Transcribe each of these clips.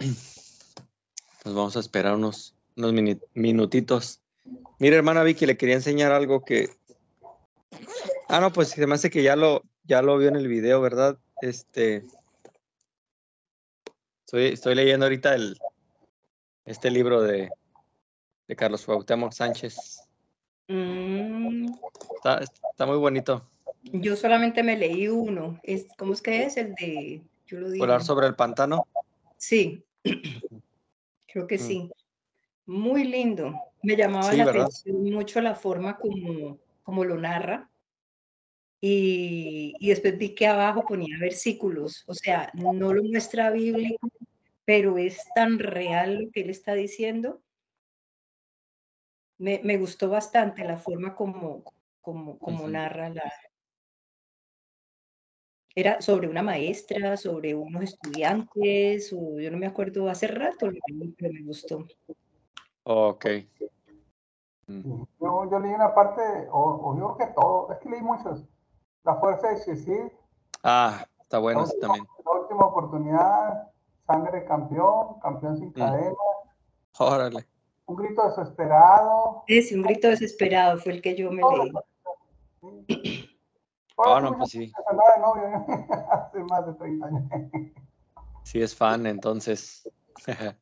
Nos vamos a esperar unos, unos minutitos. Mira, hermana Vicky, le quería enseñar algo que. Ah, no, pues se me hace que ya lo, ya lo vio en el video, ¿verdad? Este. Estoy, estoy leyendo ahorita el, este libro de, de Carlos Cuauhtémoc Sánchez. Mm. Está, está, muy bonito. Yo solamente me leí uno. Es, ¿Cómo es que es? El de. Yo lo ¿Volar sobre el pantano? Sí. Creo que mm. sí. Muy lindo. Me llamaba la atención mucho la forma como, como lo narra. Y, y, después vi que abajo ponía versículos, o sea, no lo muestra bíblico, pero es tan real lo que él está diciendo. Me, me gustó bastante la forma como, como, como narra la... Era sobre una maestra, sobre unos estudiantes, o yo no me acuerdo, hace rato, pero me gustó. Ok. Mm. Yo, yo leí una parte, o, yo que todo, es que leí muchos. La fuerza de Shishir. Ah, está bueno también. La última oportunidad, sangre campeón, campeón sin mm. cadena. Órale. Un grito desesperado. Sí, un grito desesperado fue el que yo me leí. Ah, no, pues sí. Hace más de 30 años. Sí, es fan, entonces.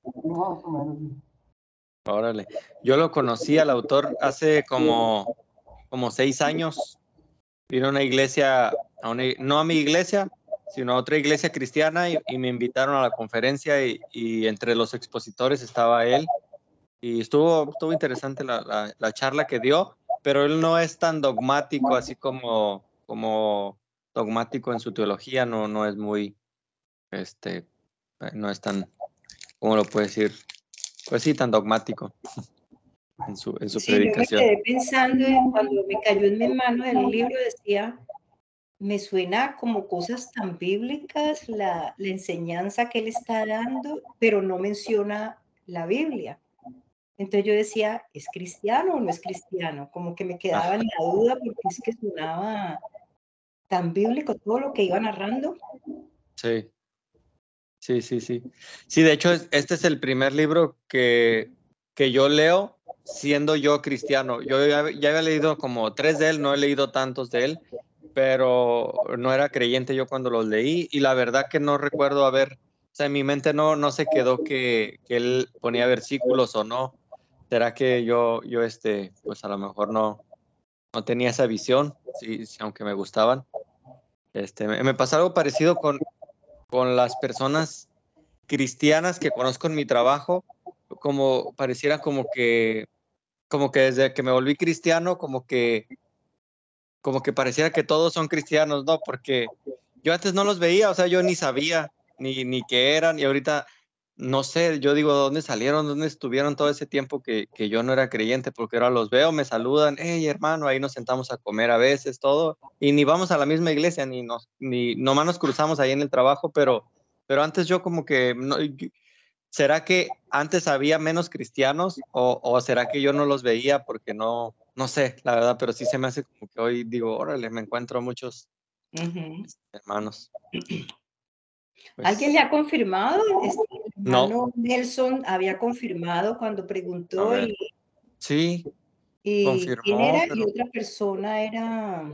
Órale. Yo lo conocí al autor hace como, como seis años. Vino a una iglesia, a no a mi iglesia, sino a otra iglesia cristiana y, me invitaron a la conferencia y, entre los expositores estaba él. Y estuvo, estuvo interesante la, la, charla que dio, pero él no es tan dogmático así como, como dogmático en su teología, no, no es muy, este, no es tan, ¿cómo lo puede decir? Pues sí, tan dogmático en su, en su predicación. Yo me quedé pensando cuando me cayó en mi mano el libro, decía, me suena como cosas tan bíblicas la, la enseñanza que él está dando, pero no menciona la Biblia. Entonces yo decía, ¿es cristiano o no es cristiano? Como que me quedaba en la duda porque es que sonaba tan bíblico todo lo que iba narrando. Sí. Sí, sí, sí. Sí, de hecho, este es el primer libro que, que yo leo siendo yo cristiano. Yo ya, había leído como tres de él, no he leído tantos de él, pero no era creyente yo cuando los leí y la verdad que no recuerdo haber, o sea, en mi mente no, no se quedó que, que él ponía versículos o no. ¿Será que yo, yo este, pues a lo mejor no, no tenía esa visión, sí, aunque me gustaban? Este, me, me pasó algo parecido con, con las personas cristianas que conozco en mi trabajo, como pareciera como que, como que desde que me volví cristiano, como que, como que pareciera que todos son cristianos, ¿no? Porque yo antes no los veía, o sea, yo ni sabía ni, ni qué eran y ahorita no sé, yo digo, ¿dónde salieron? ¿Dónde estuvieron todo ese tiempo que, que, yo no era creyente? Porque ahora los veo, me saludan, hey hermano, ahí nos sentamos a comer a veces, todo, y ni vamos a la misma iglesia, ni nos, ni nomás nos cruzamos ahí en el trabajo, pero, pero antes yo como que, no, ¿será que antes había menos cristianos o, o, será que yo no los veía porque no, no sé, la verdad, pero sí se me hace como que hoy digo, órale, me encuentro muchos hermanos. ¿Alguien le ha confirmado? No. Nelson había confirmado cuando preguntó. Y, sí. Y quién era y otra persona era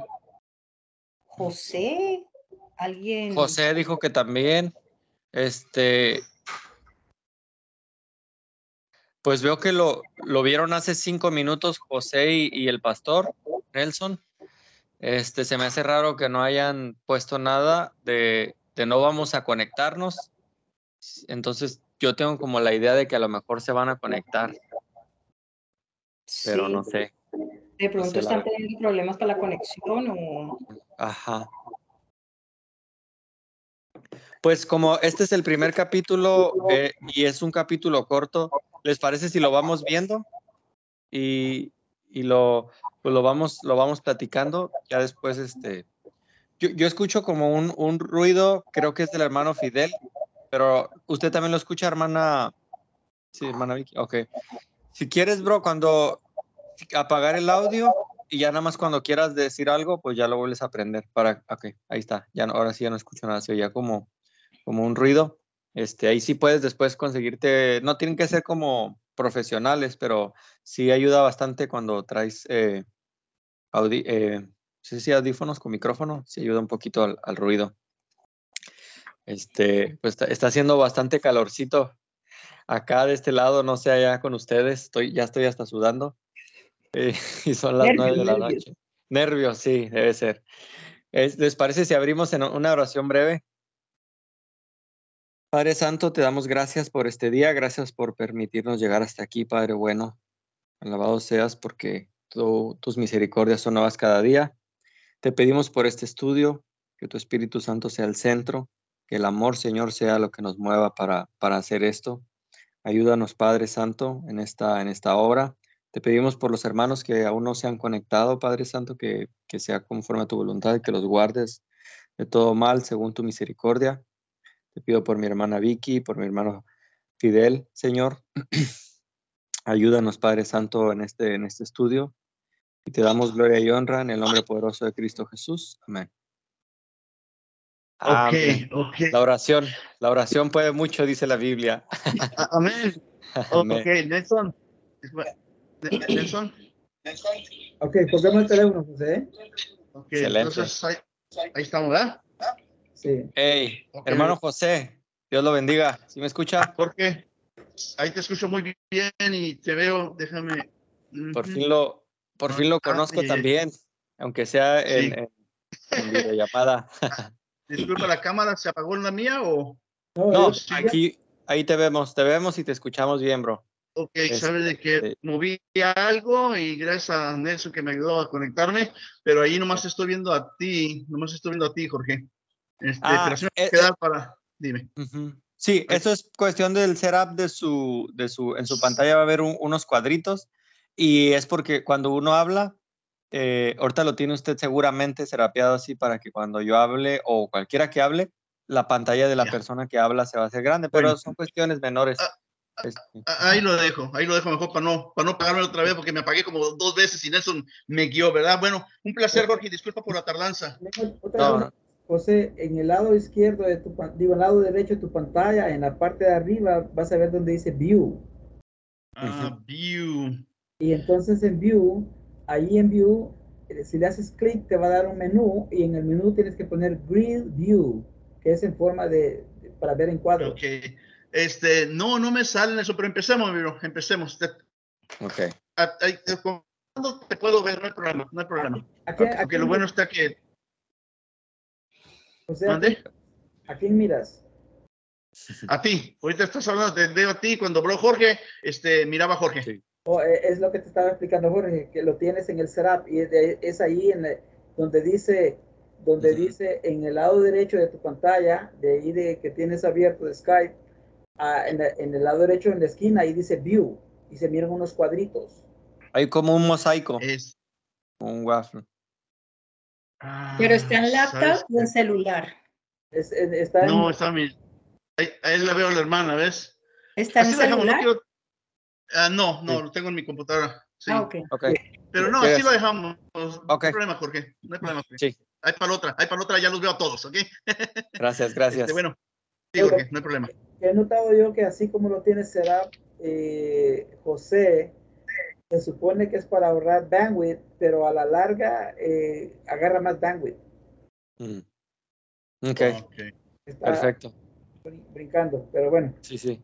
José. Alguien. José dijo que también. Este. Pues veo que lo, lo vieron hace cinco minutos José y, y, el pastor Nelson. Este, se me hace raro que no hayan puesto nada de, de no vamos a conectarnos. Entonces yo tengo como la idea de que a lo mejor se van a conectar. Pero no sé. De pronto están teniendo problemas para la conexión o... Ajá. Pues como este es el primer capítulo eh, y es un capítulo corto, ¿les parece si lo vamos viendo? Y, y lo, pues lo, vamos, lo vamos platicando. Ya después este, yo, escucho como un, un, ruido, creo que es del hermano Fidel, pero usted también lo escucha, hermana. Sí, hermana Vicky. Ok. Si quieres, bro, cuando apagar el audio y ya nada más cuando quieras decir algo, pues ya lo vuelves a aprender. Para, ok, ahí está. Ya ahora sí ya no escucho nada, se oía como, como un ruido. Este, ahí sí puedes después conseguirte, no tienen que ser como profesionales, pero sí ayuda bastante cuando traes eh, eh audífonos con micrófono, sí ayuda un poquito al, ruido. Este, pues está, haciendo bastante calorcito acá de este lado, no sé allá con ustedes, estoy, ya estoy hasta sudando eh, y son las nueve de la noche. Nervios, sí, debe ser. ¿Les parece si abrimos en una oración breve? Padre Santo, te damos gracias por este día, gracias por permitirnos llegar hasta aquí, Padre bueno. Alabado seas porque tus misericordias son nuevas cada día. Te pedimos por este estudio, que tu Espíritu Santo sea el centro, que el amor, Señor, sea lo que nos mueva para, para hacer esto. Ayúdanos, Padre Santo, en esta, en esta obra. Te pedimos por los hermanos que aún no se han conectado, Padre Santo, que, que sea conforme a tu voluntad, que los guardes de todo mal según tu misericordia. Te pido por mi hermana Vicky, por mi hermano Fidel, Señor. Ayúdanos, Padre Santo, en este, en este estudio. Y te damos gloria y honra en el nombre poderoso de Cristo Jesús. Amén. Ok, ok. La oración, la oración puede mucho, dice la Biblia. Amén. Amén. Ok, Nelson. Nelson. Ok, ponemos el teléfono, José. Ok, entonces ahí, ahí estamos, ¿verdad? Sí. Hey, hermano José, Dios lo bendiga. ¿Sí me escucha? Porque ahí te escucho muy bien y te veo, déjame. Por fin lo, por fin lo conozco también, aunque sea en, videollamada. Disculpa, ¿la cámara se apagó en la mía o? No, aquí, ahí te vemos, te vemos y te escuchamos bien, bro. Ok, sabes de que este moví algo y gracias a Nelson que me ayudó a conectarme, pero ahí nomás estoy viendo a ti, nomás estoy viendo a ti, Jorge. Este, ah, eh, eh, para, dime. Sí, eso es cuestión del setup de su, de su, en su pantalla va a haber unos cuadritos y es porque cuando uno habla, eh, ahorita lo tiene usted seguramente serapeado así para que cuando yo hable o cualquiera que hable, la pantalla de la persona que habla se va a hacer grande, pero son cuestiones menores. Ah, este. ahí lo dejo, ahí lo dejo mejor para no, para no pagarme otra vez porque me apagué como dos veces y eso me guió, ¿verdad? Bueno, un placer, Jorge, disculpa por la tardanza. José, en el lado izquierdo de tu, digo, el lado derecho de tu pantalla, en la parte de arriba, vas a ver donde dice View. Ah, View. Y entonces en View, ahí en View, eh, si le haces clic, te va a dar un menú y en el menú tienes que poner Grid View, que es en forma de, para ver en cuadro. Ok. Este, no, no me sale eso, pero empecemos, amigo, empecemos. Ok. ¿Cuándo te puedo ver? No hay problema, no hay problema. Porque lo bueno está que ¿a quién miras? A ti. Ahorita estás hablando, de veo a ti. Cuando habló Jorge, este, miraba a Jorge. Oh, es lo que te estaba explicando Jorge, que lo tienes en el setup y es, ahí en donde dice, donde dice en el lado derecho de tu pantalla, de ahí de que tienes abierto de Skype, ah, en, el lado derecho en la esquina, ahí dice View y se miran unos cuadritos. Hay como un mosaico. Es un waffle. ¿Pero está en laptop o en celular? está no, está en mi... Ahí, la veo la hermana, ¿ves? ¿Está en celular? no, ah, no, no, lo tengo en mi computadora. Sí. Ah, ok. Pero no, así lo dejamos. No hay problema, Jorge. No hay problema, Jorge. Sí. Hay para la otra, hay para la otra, ya los veo a todos, ¿ok? Gracias, gracias. Este, bueno, sí, Jorge, no hay problema. He notado yo que así como lo tiene será eh, José, se supone que es para ahorrar bandwidth, pero a la larga eh, agarra más bandwidth. Mm. Okay. Perfecto. Brincando, pero bueno. Sí, sí.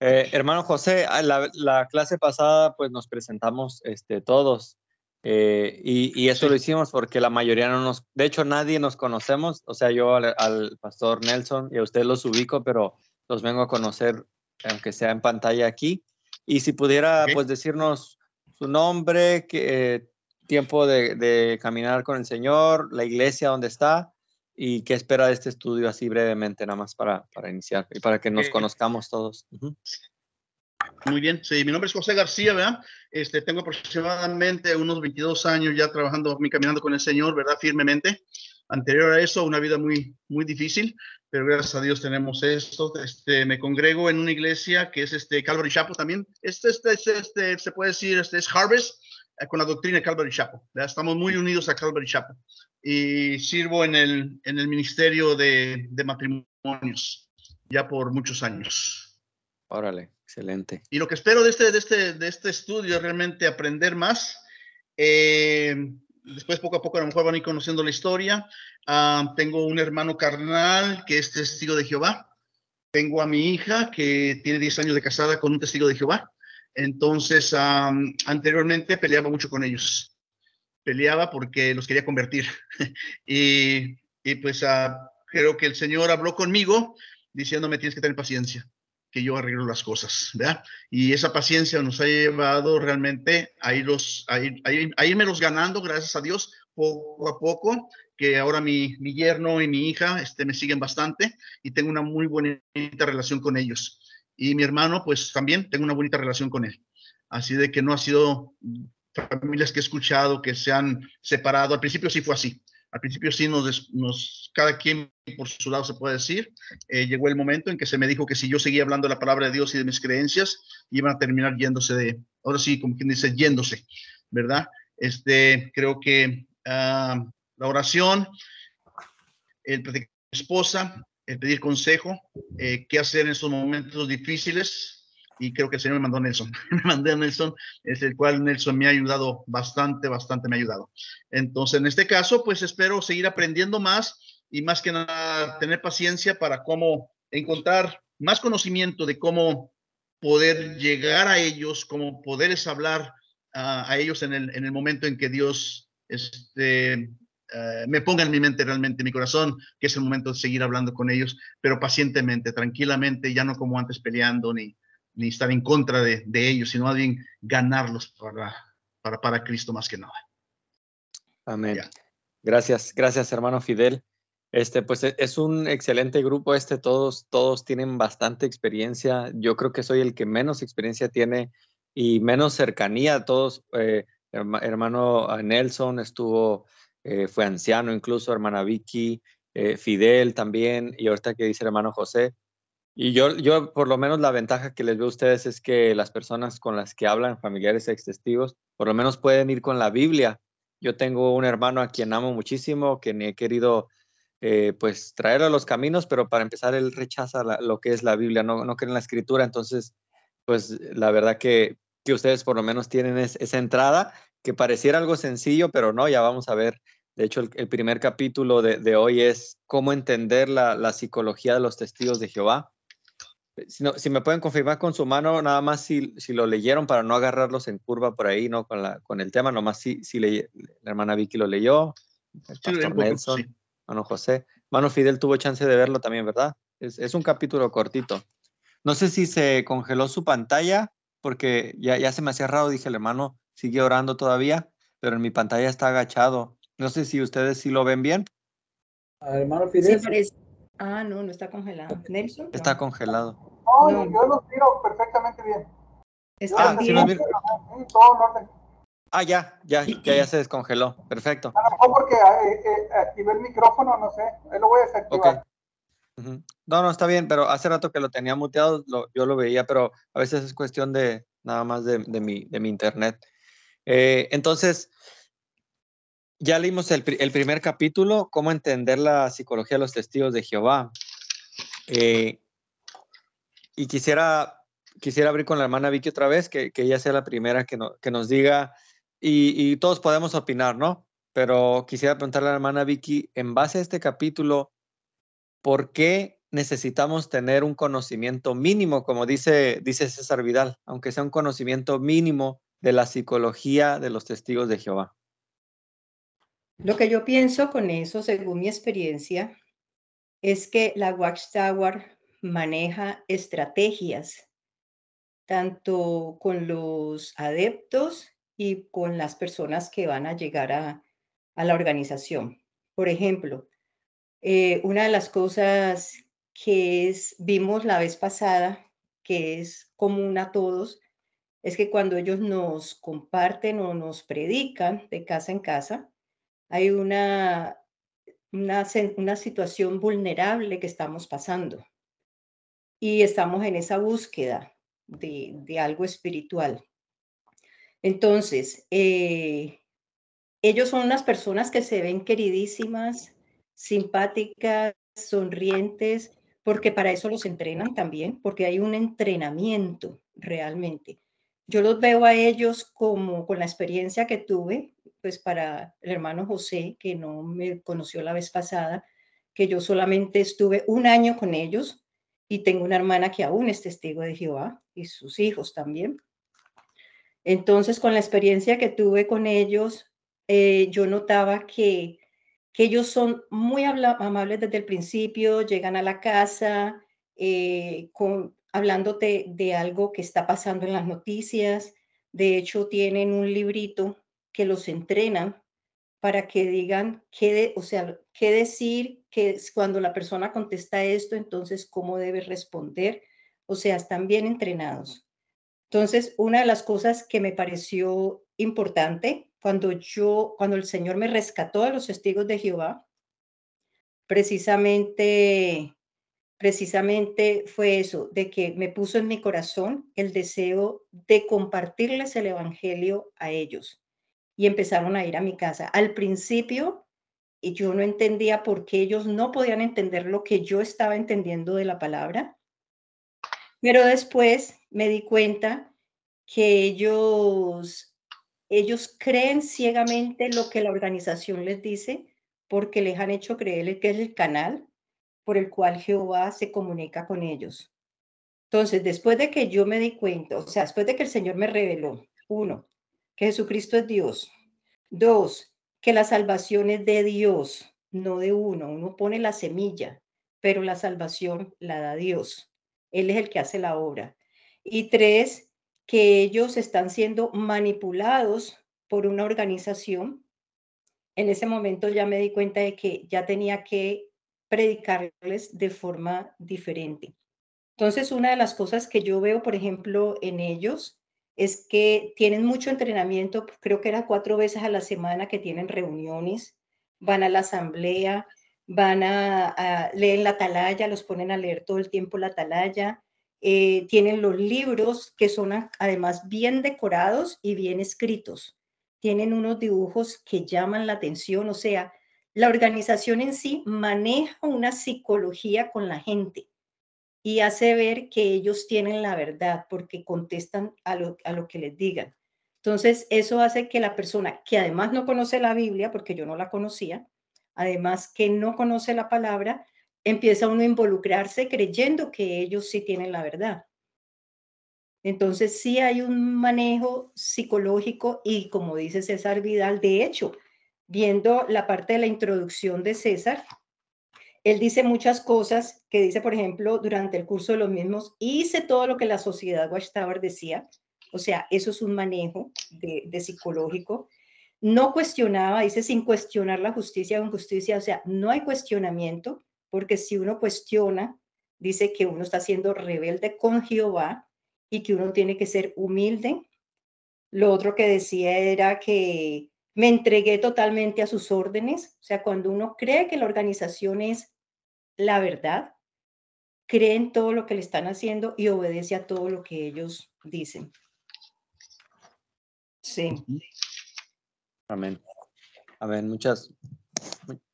Eh, hermano José, la, la, clase pasada pues nos presentamos este, todos eh, y, y, eso lo hicimos porque la mayoría no nos, de hecho nadie nos conocemos, o sea, yo al, al pastor Nelson y a ustedes los ubico, pero los vengo a conocer aunque sea en pantalla aquí. Y si pudiera, pues, decirnos su nombre, qué tiempo de, caminar con el Señor, la iglesia donde está y qué espera de este estudio así brevemente, nada más para, para iniciar y para que nos conozcamos todos. Muy bien, sí, mi nombre es José García, ¿verdad? Este, tengo aproximadamente unos 22 años ya trabajando, caminando con el Señor, ¿verdad? Firmemente. Anterior a eso, una vida muy, muy difícil, pero gracias a Dios tenemos esto. Este, me congrego en una iglesia que es este Calvary Chapel también. Este, este, este, este se puede decir, este es Harvest eh, con la doctrina de Calvary Chapel. Estamos muy unidos a Calvary Chapel y sirvo en el, en el ministerio de, de matrimonios. ya por muchos años. Órale, excelente. Y lo que espero de este, de este, de este estudio es realmente aprender más. Eh, después, poco a poco, a lo mejor van a ir conociendo la historia. Ah, tengo un hermano carnal que es testigo de Jehová. Tengo a mi hija que tiene 10 años de casada con un testigo de Jehová. Entonces, ah, anteriormente peleaba mucho con ellos. Peleaba porque los quería convertir. y, pues ah, creo que el Señor habló conmigo diciéndome tienes que tener paciencia que yo arreglo las cosas, ¿verdad? Y esa paciencia nos ha llevado realmente a, irlos, a, ir, ganando, gracias a Dios, poco a poco, que ahora mi, mi yerno y mi hija este, me siguen bastante y tengo una muy bonita relación con ellos. Y mi hermano, pues también tengo una bonita relación con él. Así de que no ha sido familias que he escuchado que se han separado. Al principio sí fue así. Al principio sí nos, nos cada quien por su lado se puede decir. Eh, llegó el momento en que se me dijo que si yo seguía hablando la palabra de Dios y de mis creencias, iban a terminar yéndose de, ahora sí, como quien dice, yéndose, ¿verdad? Este, creo que uh, la oración, el pedir esposa, pedir consejo, eh, qué hacer en estos momentos difíciles, y creo que el Señor me mandó Nelson. me mandé a Nelson, es el cual Nelson me ha ayudado bastante, bastante me ha ayudado. Entonces, en este caso, pues espero seguir aprendiendo más y más que nada tener paciencia para cómo encontrar más conocimiento de cómo poder llegar a ellos, cómo poderles hablar a ellos en el, en el, momento en que Dios este, uh, me ponga en mi mente realmente, en mi corazón, que es el momento de seguir hablando con ellos, pero pacientemente, tranquilamente, ya no como antes peleando ni, ni estar en contra de, de ellos, sino más bien ganarlos para, para, para Cristo más que nada. Amén. Ya. Gracias, gracias hermano Fidel. Este, pues e, es un excelente grupo este, todos, todos tienen bastante experiencia. Yo creo que soy el que menos experiencia tiene y menos cercanía. Todos, eh, hermano Nelson estuvo, eh, fue anciano incluso, hermana Vicky, eh, Fidel también, y ahorita que dice hermano José, y yo, yo, por lo menos, la ventaja que les veo a ustedes es que las personas con las que hablan, familiares ex testigos, por lo menos pueden ir con la Biblia. Yo tengo un hermano a quien amo muchísimo, que he querido eh, pues traer a los caminos, pero para empezar él rechaza lo que es la Biblia, no, no cree en la escritura. Entonces, pues la verdad que, que ustedes por lo menos tienen es, esa entrada que pareciera algo sencillo, pero no, ya vamos a ver. De hecho, el, el primer capítulo de, de, hoy es cómo entender la, la psicología de los testigos de Jehová si, no, si, me pueden confirmar con su mano, nada más si, si, lo leyeron para no agarrarlos en curva por ahí, ¿no? Con, la, con el tema, nomás si, si la hermana Vicky lo leyó, el pastor sí, Nelson, sí. mano José, mano Fidel tuvo chance de verlo también, ¿verdad? Es, es, un capítulo cortito. No sé si se congeló su pantalla, porque ya, ya se me hacía raro, dije, el hermano sigue orando todavía, pero en mi pantalla está agachado. No sé si ustedes sí lo ven bien. Hermano Fidel. Sí, Ah, no, no está congelado. Nelson. Está no. congelado. No, no, yo los miro perfectamente bien. Está ah, bien. ¿sí todo en orden. Ah, ya, ya, ya, ya se descongeló. Perfecto. A lo mejor porque eh, eh, activé el micrófono, no sé. Ahí lo voy a desactivar. Okay. Uh -huh. No, no, está bien, pero hace rato que lo tenía muteado, lo, yo lo veía, pero a veces es cuestión de nada más de, de, mi, de mi internet. Eh, entonces, ya leímos el, el, primer capítulo, cómo entender la psicología de los testigos de Jehová. Eh, y quisiera, quisiera abrir con la hermana Vicky otra vez, que, que ella sea la primera que, no, que nos diga, y, y, todos podemos opinar, ¿no? Pero quisiera preguntarle a la hermana Vicky, en base a este capítulo, ¿por qué necesitamos tener un conocimiento mínimo, como dice, dice César Vidal, aunque sea un conocimiento mínimo de la psicología de los testigos de Jehová? Lo que yo pienso con eso, según mi experiencia, es que la Watchtower maneja estrategias, tanto con los adeptos y con las personas que van a llegar a, la organización. Por ejemplo, eh, una de las cosas que es, vimos la vez pasada, que es común a todos, es que cuando ellos nos comparten o nos predican de casa en casa, hay una, una, una, situación vulnerable que estamos pasando y estamos en esa búsqueda de, de algo espiritual. Entonces, eh, ellos son unas personas que se ven queridísimas, simpáticas, sonrientes, porque para eso los entrenan también, porque hay un entrenamiento realmente. Yo los veo a ellos como con la experiencia que tuve, pues para el hermano José, que no me conoció la vez pasada, que yo solamente estuve un año con ellos y tengo una hermana que aún es testigo de Jehová y sus hijos también. Entonces, con la experiencia que tuve con ellos, eh, yo notaba que, que ellos son muy amables desde el principio, llegan a la casa eh, con, hablándote de algo que está pasando en las noticias. De hecho, tienen un librito que los entrenan para que digan qué, o sea, qué decir, que cuando la persona contesta esto, entonces cómo debe responder. O sea, están bien entrenados. Entonces, una de las cosas que me pareció importante cuando yo, cuando el Señor me rescató de los testigos de Jehová, precisamente, precisamente fue eso, de que me puso en mi corazón el deseo de compartirles el Evangelio a ellos. Y empezaron a ir a mi casa. Al principio, yo no entendía por qué ellos no podían entender lo que yo estaba entendiendo de la palabra. Pero después me di cuenta que ellos, ellos creen ciegamente lo que la organización les dice porque les han hecho creer que es el canal por el cual Jehová se comunica con ellos. Entonces, después de que yo me di cuenta, o sea, después de que el Señor me reveló, uno, que Jesucristo es Dios. Dos, que la salvación es de Dios, no de uno. Uno pone la semilla, pero la salvación la da Dios. Él es el que hace la obra. Y tres, que ellos están siendo manipulados por una organización. En ese momento ya me di cuenta de que ya tenía que predicarles de forma diferente. Entonces, una de las cosas que yo veo, por ejemplo, en ellos es que tienen mucho entrenamiento, creo que era cuatro veces a la semana que tienen reuniones, van a la asamblea, van a, leer la atalaya, los ponen a leer todo el tiempo la atalaya, eh, tienen los libros que son además bien decorados y bien escritos, tienen unos dibujos que llaman la atención, o sea, la organización en sí maneja una psicología con la gente y hace ver que ellos tienen la verdad porque contestan a lo, a lo que les digan. Entonces, eso hace que la persona que además no conoce la Biblia, porque yo no la conocía, además que no conoce la palabra, empieza uno a involucrarse creyendo que ellos sí tienen la verdad. Entonces, sí hay un manejo psicológico y como dice César Vidal, de hecho, viendo la parte de la introducción de César, él dice muchas cosas que dice, por ejemplo, durante el curso de los mismos, hice todo lo que la sociedad Watchtower decía, o sea, eso es un manejo de, psicológico. No cuestionaba, dice sin cuestionar la justicia o injusticia, o sea, no hay cuestionamiento, porque si uno cuestiona, dice que uno está siendo rebelde con Jehová y que uno tiene que ser humilde. Lo otro que decía era que me entregué totalmente a sus órdenes. O sea, cuando uno cree que la organización es la verdad, cree en todo lo que le están haciendo y obedece a todo lo que ellos dicen. Sí. Amén. Amén. Muchas.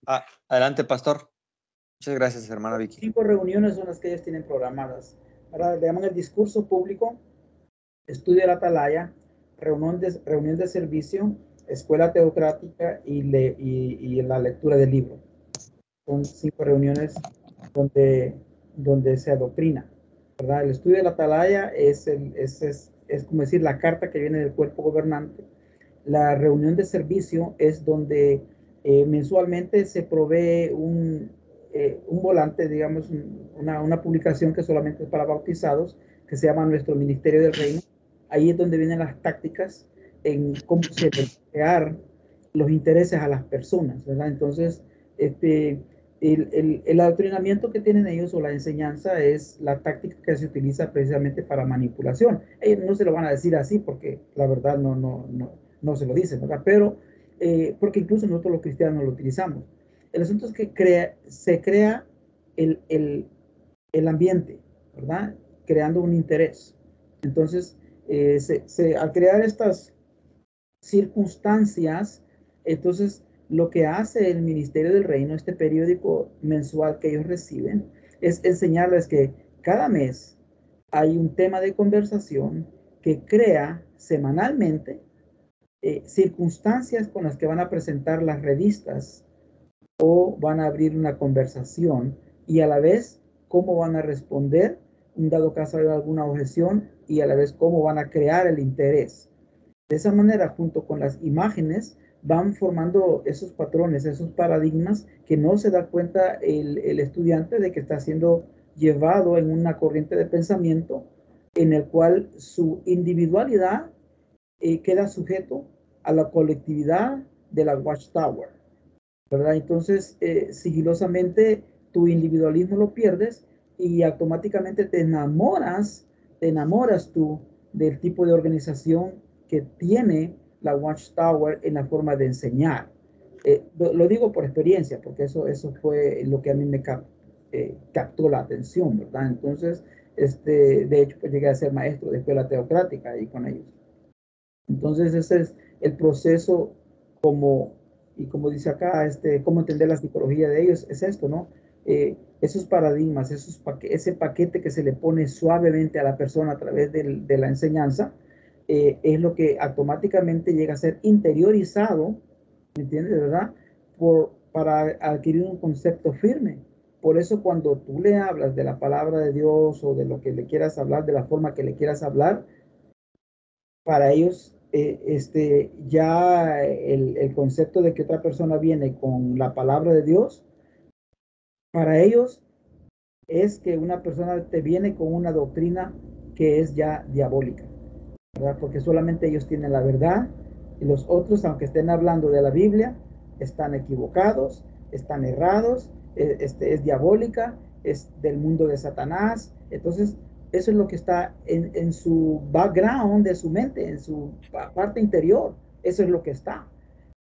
Ah, adelante, pastor. Muchas gracias, hermana Vicky. Cinco reuniones son las que ellos tienen programadas. Ahora le llaman el discurso público, estudio de la atalaya, reunión de, reunión de servicio, escuela teocrática y, le, y, la lectura del libro. Son cinco reuniones donde, donde se adoctrina. ¿verdad? El estudio de la atalaya es, el, es, es, es, como decir la carta que viene del cuerpo gobernante. La reunión de servicio es donde eh, mensualmente se provee un, eh, un volante, digamos, una, una, publicación que solamente es para bautizados, que se llama Nuestro Ministerio del Reino. Ahí es donde vienen las tácticas en cómo se crear los intereses a las personas, ¿verdad? Entonces, este, el, el, el, adoctrinamiento que tienen ellos o la enseñanza es la táctica que se utiliza precisamente para manipulación. Ellos no se lo van a decir así porque la verdad no, no, no, no se lo dicen, ¿verdad? Pero, eh, porque incluso nosotros los cristianos lo utilizamos. El asunto es que se crea el, el, el ambiente, ¿verdad? Creando un interés. Entonces, eh, se, se, al crear estas circunstancias, entonces lo que hace el Ministerio del Reino, este periódico mensual que ellos reciben, es enseñarles que cada mes hay un tema de conversación que crea semanalmente eh, circunstancias con las que van a presentar las revistas o van a abrir una conversación y a la vez cómo van a responder, un dado caso de alguna objeción y a la vez cómo van a crear el interés. De esa manera, junto con las imágenes, van formando esos patrones, esos paradigmas que no se da cuenta el, el estudiante de que está siendo llevado en una corriente de pensamiento en el cual su individualidad eh, queda sujeto a la colectividad de la Watchtower, ¿verdad? Entonces, eh, sigilosamente, tu individualismo lo pierdes y automáticamente te enamoras, te enamoras tú del tipo de organización que tiene la Watchtower en la forma de enseñar. Eh, lo, digo por experiencia, porque eso, eso fue lo que a mí me eh, captó la atención, ¿verdad? Entonces, este, de hecho, pues llegué a ser maestro de escuela teocrática ahí con ellos. Entonces, ese es el proceso como, y como dice acá, este, cómo entender la psicología de ellos, es esto, ¿no? Eh, esos paradigmas, esos ese paquete que se le pone suavemente a la persona a través de la enseñanza, eh, es lo que automáticamente llega a ser interiorizado, ¿me entiendes, verdad? Por, para adquirir un concepto firme. Por eso cuando tú le hablas de la palabra de Dios o de lo que le quieras hablar, de la forma que le quieras hablar, para ellos eh, este, ya el, el concepto de que otra persona viene con la palabra de Dios, para ellos es que una persona te viene con una doctrina que es ya diabólica. Porque solamente ellos tienen la verdad y los otros, aunque estén hablando de la Biblia, están equivocados, están errados, e, este, es diabólica, es del mundo de Satanás. Entonces, eso es lo que está en, en, su background de su mente, en su parte interior. Eso es lo que está.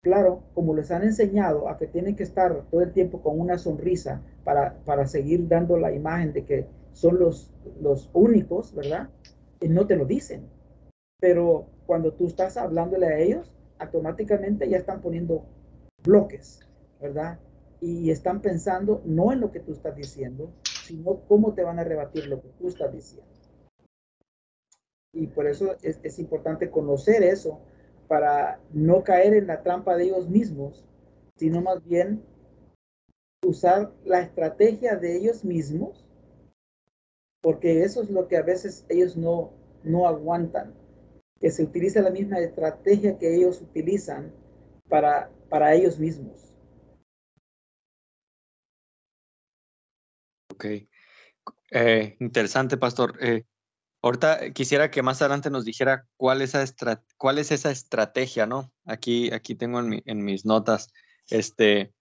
Claro, como les han enseñado a que tienen que estar todo el tiempo con una sonrisa para, para seguir dando la imagen de que son los, los únicos, ¿verdad? Y no te lo dicen pero cuando tú estás hablándole a ellos, automáticamente ya están poniendo bloques, ¿verdad? Y están pensando no en lo que tú estás diciendo, sino cómo te van a rebatir lo que tú estás diciendo. Y por eso es, es importante conocer eso para no caer en la trampa de ellos mismos, sino más bien usar la estrategia de ellos mismos, porque eso es lo que a veces ellos no, no aguantan que se utilice la misma estrategia que ellos utilizan para, para ellos mismos. Ok. Eh, interesante, pastor. Eh, ahorita quisiera que más adelante nos dijera cuál es, esa cuál es esa estrategia, ¿no? Aquí, aquí tengo en, en mis notas, este,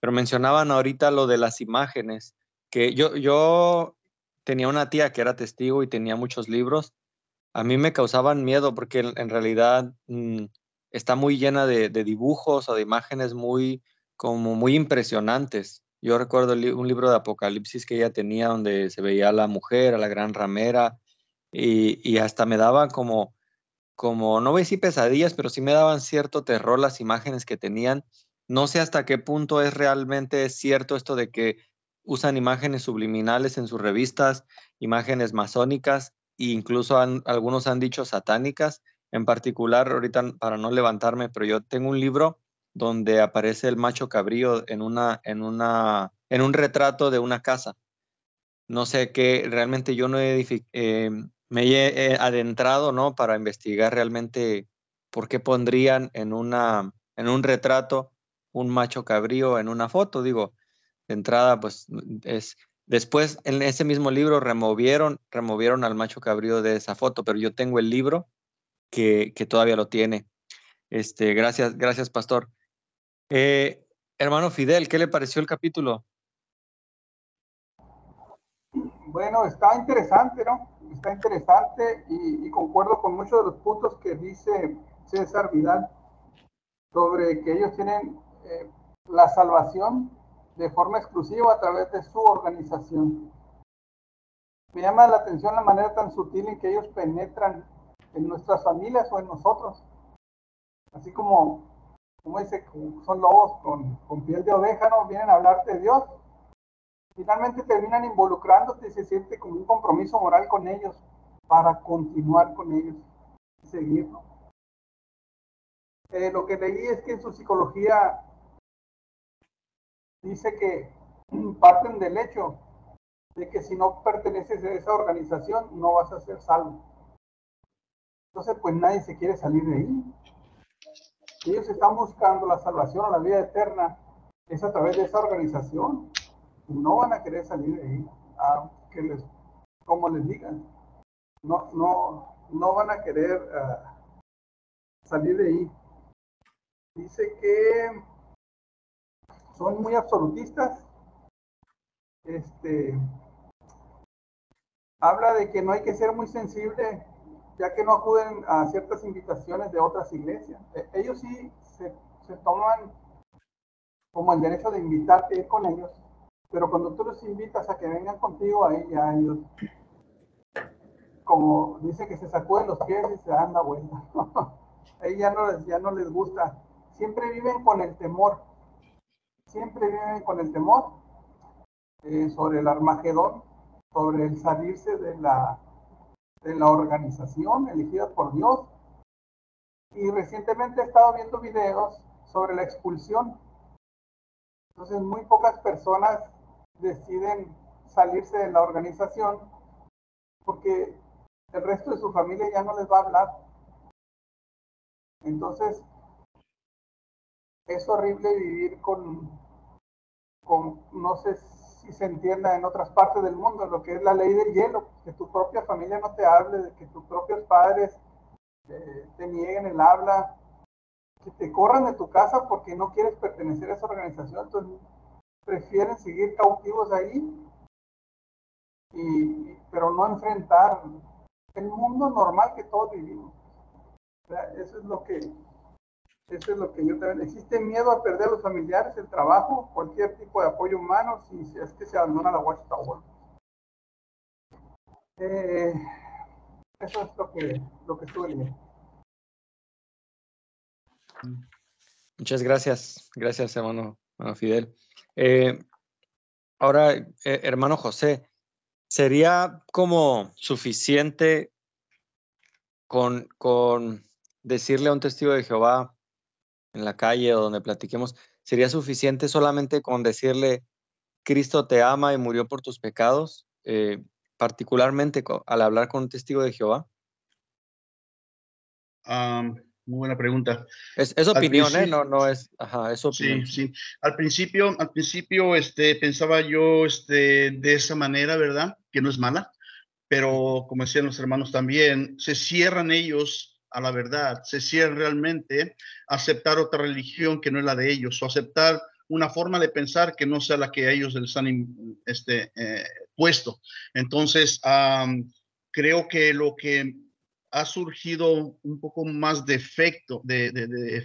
pero mencionaban ahorita lo de las imágenes, que yo, yo tenía una tía que era testigo y tenía muchos libros a mí me causaban miedo porque en, realidad mm, está muy llena de, dibujos o de imágenes muy, como muy impresionantes. Yo recuerdo un libro de Apocalipsis que ella tenía donde se veía a la mujer, a la gran ramera, y, hasta me daban como, como, no voy a decir pesadillas, pero sí me daban cierto terror las imágenes que tenían. No sé hasta qué punto es realmente cierto esto de que usan imágenes subliminales en sus revistas, imágenes masónicas, incluso algunos han dicho satánicas. En particular, ahorita para no levantarme, pero yo tengo un libro donde aparece el macho cabrío en una, en una, en un retrato de una casa. No sé qué, realmente yo no he, eh, me he adentrado, ¿no? Para investigar realmente por qué pondrían en una, en un retrato un macho cabrío en una foto. Digo, de entrada, pues es, Después, en ese mismo libro, removieron, removieron al macho cabrío de esa foto, pero yo tengo el libro que, todavía lo tiene. Este, gracias, gracias, pastor. Eh, hermano Fidel, ¿qué le pareció el capítulo? Bueno, está interesante, ¿no? Está interesante y, concuerdo con muchos de los puntos que dice César Vidal sobre que ellos tienen eh, la salvación de forma exclusiva a través de su organización. Me llama la atención la manera tan sutil en que ellos penetran en nuestras familias o en nosotros. Así como, como dice, son lobos con, piel de oveja, ¿no? Vienen a hablarte de Dios. finalmente terminan involucrándote y se siente como un compromiso moral con ellos para continuar con ellos y seguirlo. Eh, lo que leí es que en su psicología dice que parten del hecho de que si no perteneces a esa organización no vas a ser salvo. Entonces, pues nadie se quiere salir de ahí. Ellos están buscando la salvación a la vida eterna, es a través de esa organización. No van a querer salir de ahí, que les, como les digan. No, no, no van a querer ah, salir de ahí. Dice que son muy absolutistas. Este, habla de que no hay que ser muy sensible ya que no acuden a ciertas invitaciones de otras iglesias. E, ellos sí se, toman como el derecho de invitarte con ellos, pero cuando tú los invitas a que vengan contigo, ahí ya ellos, como dice que se sacuden los pies y se dan la vuelta. ahí ya no, ya no les gusta. Siempre viven con el temor. Siempre viven con el temor eh, sobre el Armagedón, sobre el salirse de la, de la organización elegida por Dios. Y recientemente he estado viendo videos sobre la expulsión. Entonces muy pocas personas deciden salirse de la organización porque el resto de su familia ya no les va a hablar. Entonces, es horrible vivir con, con no sé si se entienda en otras partes del mundo, lo que es la ley del hielo, que tu propia familia no te hable, que tus propios padres eh, te nieguen el habla, que te corran de tu casa porque no quieres pertenecer a esa organización, entonces prefieren seguir cautivos ahí, y, pero no enfrentar el mundo normal que todos vivimos. eso es lo que eso es lo que yo también. Existe miedo a perder a los familiares, el trabajo, cualquier tipo de apoyo humano si es que se abandona la Watchtower. Eh, eso es lo que, lo que estuve leyendo. Muchas gracias. Gracias, hermano, Fidel. Eh, ahora, eh, hermano José, ¿sería como suficiente con, con decirle a un testigo de Jehová, en la calle o donde platiquemos, ¿sería suficiente solamente con decirle, Cristo te ama y murió por tus pecados, eh, particularmente al hablar con un testigo de Jehová? muy buena pregunta. Es, opinión, ¿eh? No, no es, ajá, es opinión. Sí, sí. Al principio, al principio, este, pensaba yo, este, de esa manera, ¿verdad? Que no es mala, pero como decían los hermanos también, se cierran ellos a la verdad, se cierran realmente aceptar otra religión que no es la de ellos, o aceptar una forma de pensar que no sea la que ellos les han este, eh, puesto. Entonces, creo que lo que ha surgido un poco más de efecto, de,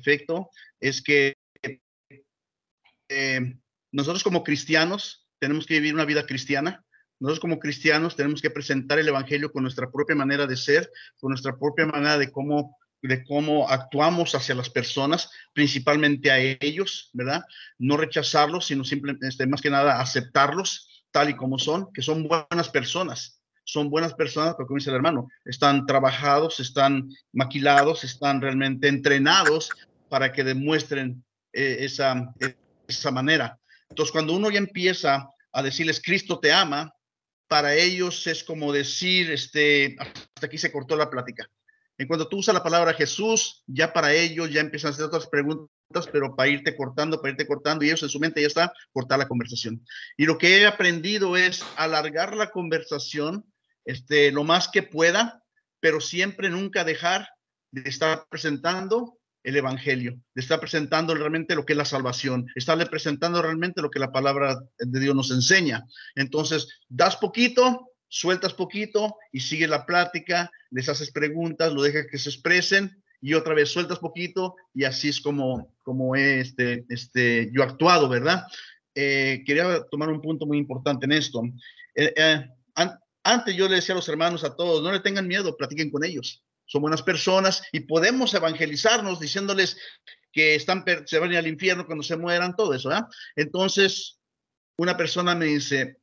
es que eh, nosotros como cristianos tenemos que vivir una vida cristiana, nosotros como cristianos tenemos que presentar el Evangelio con nuestra propia manera de ser, con nuestra propia manera de cómo, de cómo actuamos hacia las personas, principalmente a ellos, ¿verdad? No rechazarlos, sino simplemente, este, más que nada, aceptarlos tal y como son, que son buenas personas. Son buenas personas, porque como dice el hermano, están trabajados, están maquilados, están realmente entrenados para que demuestren eh, esa, esa manera. Entonces, cuando uno ya empieza a decirles, Cristo te ama, para ellos es como decir, este, hasta aquí se cortó la plática. En cuanto tú usas la palabra Jesús, ya para ellos ya empiezan a hacer otras preguntas, pero para irte cortando, para irte cortando, y ellos en su mente ya está cortar la conversación. Y lo que he aprendido es alargar la conversación este, lo más que pueda, pero siempre nunca dejar de estar presentando el Evangelio, de estar presentando realmente lo que es la salvación, estarle presentando realmente lo que la palabra de Dios nos enseña. Entonces, das poquito, sueltas poquito y sigue la plática, les haces preguntas, lo dejas que se expresen y otra vez sueltas poquito y así es como, como este, este, yo actuado, ¿verdad? Eh, quería tomar un punto muy importante en esto. Eh, eh, antes yo le decía a los hermanos, a todos, no le tengan miedo, platiquen con ellos son buenas personas y podemos evangelizarnos diciéndoles que están, se van al infierno cuando se mueran, todo eso. Entonces, una persona me dice,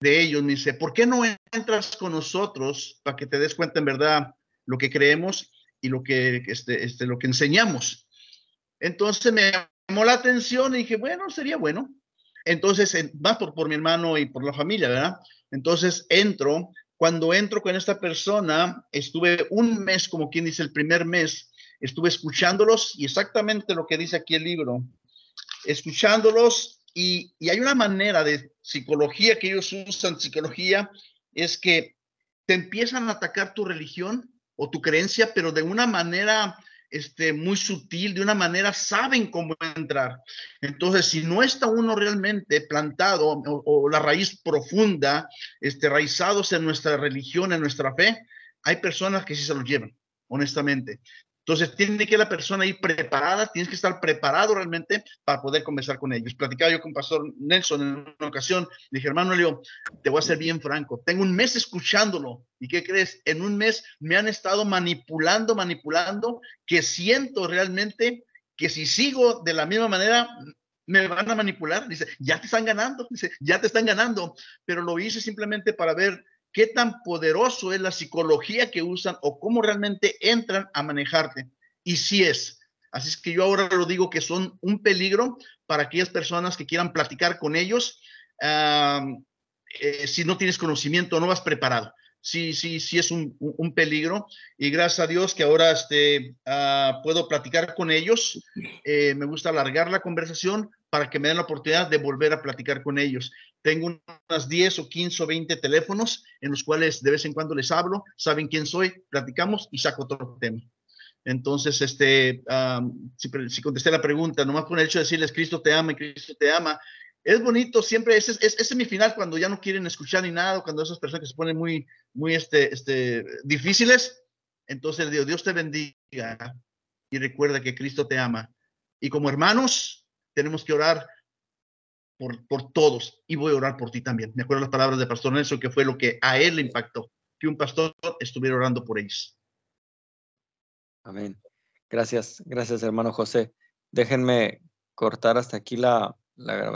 de ellos, me dice, ¿por qué no entras con nosotros para que te des cuenta en verdad lo que creemos y lo que, este, este, lo que enseñamos? Entonces me llamó la atención y dije, bueno, sería bueno. Entonces, más por, por mi hermano y por la familia, ¿verdad? Entonces entro. Cuando entro con esta persona, estuve un mes, como quien dice, el primer mes, estuve escuchándolos y exactamente lo que dice aquí el libro, escuchándolos y, y hay una manera de psicología que ellos usan, psicología, es que te empiezan a atacar tu religión o tu creencia, pero de una manera este, muy sutil, de una manera saben cómo entrar. Entonces, si no está uno realmente plantado o, la raíz profunda, este, raizados en nuestra religión, en nuestra fe, hay personas que sí se lo llevan, honestamente. Entonces, tiene que la persona ir preparada, tienes que estar preparado realmente para poder conversar con ellos. Platicaba yo con Pastor Nelson en una ocasión, dije, hermano Leo, te voy a ser bien franco, tengo un mes escuchándolo, ¿y qué crees? En un mes me han estado manipulando, manipulando, que siento realmente que si sigo de la misma manera, me van a manipular. Dice, ya te están ganando, dice, ya te están ganando, pero lo hice simplemente para ver qué tan poderoso es la psicología que usan o cómo realmente entran a manejarte. Y si es. Así es que yo ahora lo digo que son un peligro para aquellas personas que quieran platicar con ellos. Eh, si no tienes conocimiento, no vas preparado. Sí, sí, sí es un, peligro. Y gracias a Dios que ahora este, ah, puedo platicar con ellos. Eh, me gusta alargar la conversación para que me den la oportunidad de volver a platicar con ellos. Tengo unas 10 o 15 o 20 teléfonos en los cuales de vez en cuando les hablo, saben quién soy, platicamos y saco otro tema. Entonces, este, si, contesté la pregunta, nomás con el hecho de decirles Cristo te ama Cristo te ama, es bonito siempre, ese, ese, es mi final cuando ya no quieren escuchar ni nada, cuando esas personas que se ponen muy, muy este, este, difíciles, entonces Dios, Dios te bendiga y recuerda que Cristo te ama. Y como hermanos, tenemos que orar por, todos y voy a orar por ti también. Me acuerdo las palabras de Pastor Nelson, que fue lo que a él le impactó, que un pastor estuviera orando por ellos. Amén. Gracias, gracias hermano José. Déjenme cortar hasta aquí la, la grabación.